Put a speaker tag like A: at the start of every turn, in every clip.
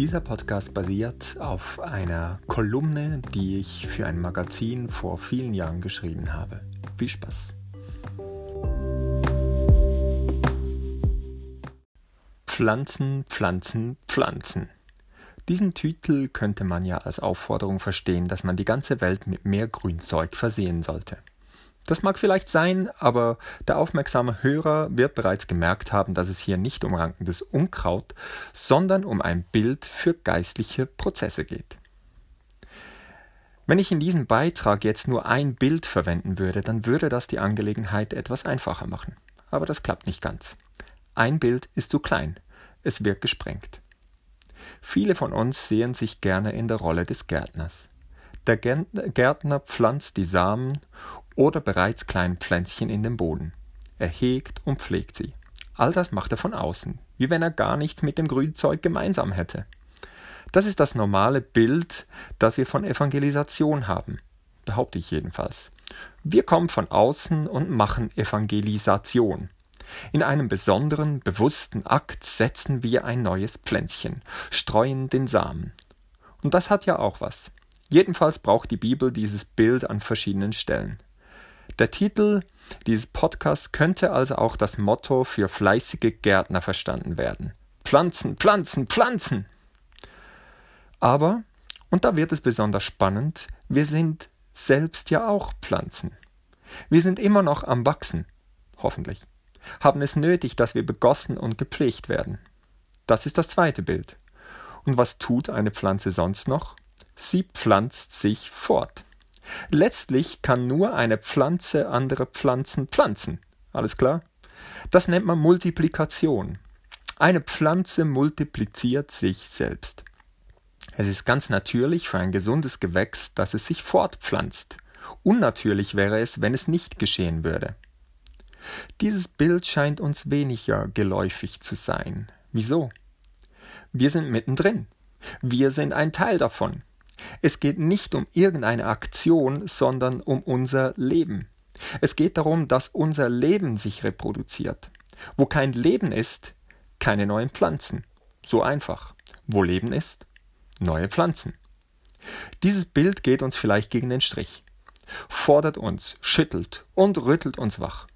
A: Dieser Podcast basiert auf einer Kolumne, die ich für ein Magazin vor vielen Jahren geschrieben habe. Viel Spaß! Pflanzen, Pflanzen, Pflanzen. Diesen Titel könnte man ja als Aufforderung verstehen, dass man die ganze Welt mit mehr Grünzeug versehen sollte. Das mag vielleicht sein, aber der aufmerksame Hörer wird bereits gemerkt haben, dass es hier nicht um rankendes Unkraut, sondern um ein Bild für geistliche Prozesse geht. Wenn ich in diesem Beitrag jetzt nur ein Bild verwenden würde, dann würde das die Angelegenheit etwas einfacher machen. Aber das klappt nicht ganz. Ein Bild ist zu klein, es wird gesprengt. Viele von uns sehen sich gerne in der Rolle des Gärtners. Der Gärtner pflanzt die Samen oder bereits kleinen Pflänzchen in den Boden. Er hegt und pflegt sie. All das macht er von außen, wie wenn er gar nichts mit dem Grünzeug gemeinsam hätte. Das ist das normale Bild, das wir von Evangelisation haben, behaupte ich jedenfalls. Wir kommen von außen und machen Evangelisation. In einem besonderen, bewussten Akt setzen wir ein neues Pflänzchen, streuen den Samen. Und das hat ja auch was. Jedenfalls braucht die Bibel dieses Bild an verschiedenen Stellen. Der Titel dieses Podcasts könnte also auch das Motto für fleißige Gärtner verstanden werden. Pflanzen, Pflanzen, Pflanzen! Aber, und da wird es besonders spannend, wir sind selbst ja auch Pflanzen. Wir sind immer noch am Wachsen, hoffentlich, haben es nötig, dass wir begossen und gepflegt werden. Das ist das zweite Bild. Und was tut eine Pflanze sonst noch? Sie pflanzt sich fort. Letztlich kann nur eine Pflanze andere Pflanzen pflanzen. Alles klar? Das nennt man Multiplikation. Eine Pflanze multipliziert sich selbst. Es ist ganz natürlich für ein gesundes Gewächs, dass es sich fortpflanzt. Unnatürlich wäre es, wenn es nicht geschehen würde. Dieses Bild scheint uns weniger geläufig zu sein. Wieso? Wir sind mittendrin. Wir sind ein Teil davon. Es geht nicht um irgendeine Aktion, sondern um unser Leben. Es geht darum, dass unser Leben sich reproduziert. Wo kein Leben ist, keine neuen Pflanzen. So einfach. Wo Leben ist, neue Pflanzen. Dieses Bild geht uns vielleicht gegen den Strich, fordert uns, schüttelt und rüttelt uns wach.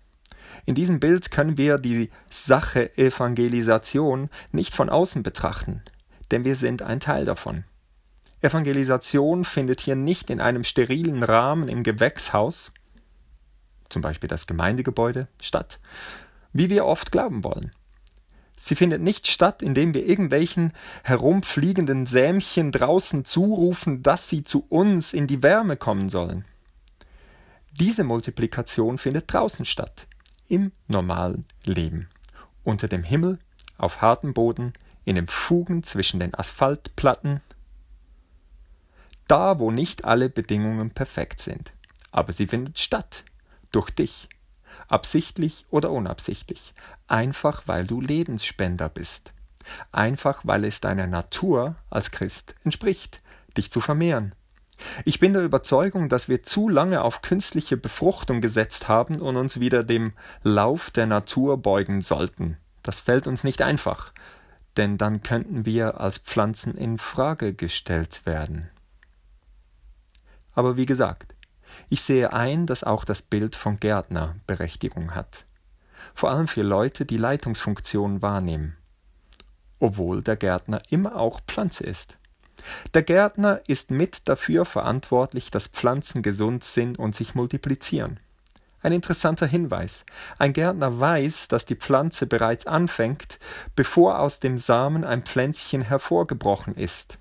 A: In diesem Bild können wir die Sache Evangelisation nicht von außen betrachten, denn wir sind ein Teil davon. Evangelisation findet hier nicht in einem sterilen Rahmen im Gewächshaus, zum Beispiel das Gemeindegebäude, statt, wie wir oft glauben wollen. Sie findet nicht statt, indem wir irgendwelchen herumfliegenden Sämchen draußen zurufen, dass sie zu uns in die Wärme kommen sollen. Diese Multiplikation findet draußen statt, im normalen Leben, unter dem Himmel, auf hartem Boden, in den Fugen zwischen den Asphaltplatten, da, wo nicht alle Bedingungen perfekt sind. Aber sie findet statt. Durch dich. Absichtlich oder unabsichtlich. Einfach weil du Lebensspender bist. Einfach weil es deiner Natur als Christ entspricht, dich zu vermehren. Ich bin der Überzeugung, dass wir zu lange auf künstliche Befruchtung gesetzt haben und uns wieder dem Lauf der Natur beugen sollten. Das fällt uns nicht einfach, denn dann könnten wir als Pflanzen in Frage gestellt werden. Aber wie gesagt, ich sehe ein, dass auch das Bild von Gärtner Berechtigung hat. Vor allem für Leute, die Leitungsfunktionen wahrnehmen. Obwohl der Gärtner immer auch Pflanze ist. Der Gärtner ist mit dafür verantwortlich, dass Pflanzen gesund sind und sich multiplizieren. Ein interessanter Hinweis. Ein Gärtner weiß, dass die Pflanze bereits anfängt, bevor aus dem Samen ein Pflänzchen hervorgebrochen ist.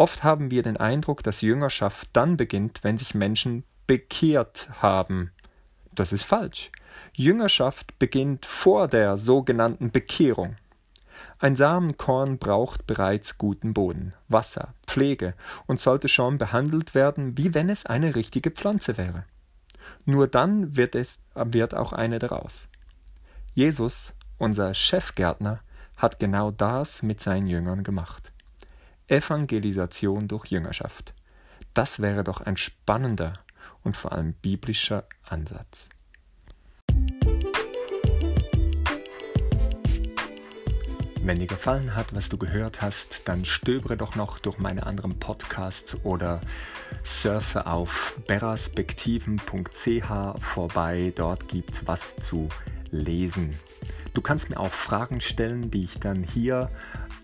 A: Oft haben wir den Eindruck, dass Jüngerschaft dann beginnt, wenn sich Menschen bekehrt haben. Das ist falsch. Jüngerschaft beginnt vor der sogenannten Bekehrung. Ein Samenkorn braucht bereits guten Boden, Wasser, Pflege und sollte schon behandelt werden, wie wenn es eine richtige Pflanze wäre. Nur dann wird, es, wird auch eine daraus. Jesus, unser Chefgärtner, hat genau das mit seinen Jüngern gemacht. Evangelisation durch Jüngerschaft. Das wäre doch ein spannender und vor allem biblischer Ansatz. Wenn dir gefallen hat, was du gehört hast, dann stöbere doch noch durch meine anderen Podcasts oder surfe auf beraspektiven.ch vorbei. Dort gibt's was zu lesen. Du kannst mir auch Fragen stellen, die ich dann hier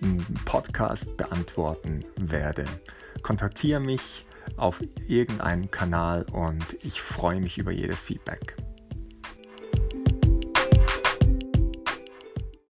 A: im Podcast beantworten werde. Kontaktiere mich auf irgendeinem Kanal und ich freue mich über jedes Feedback.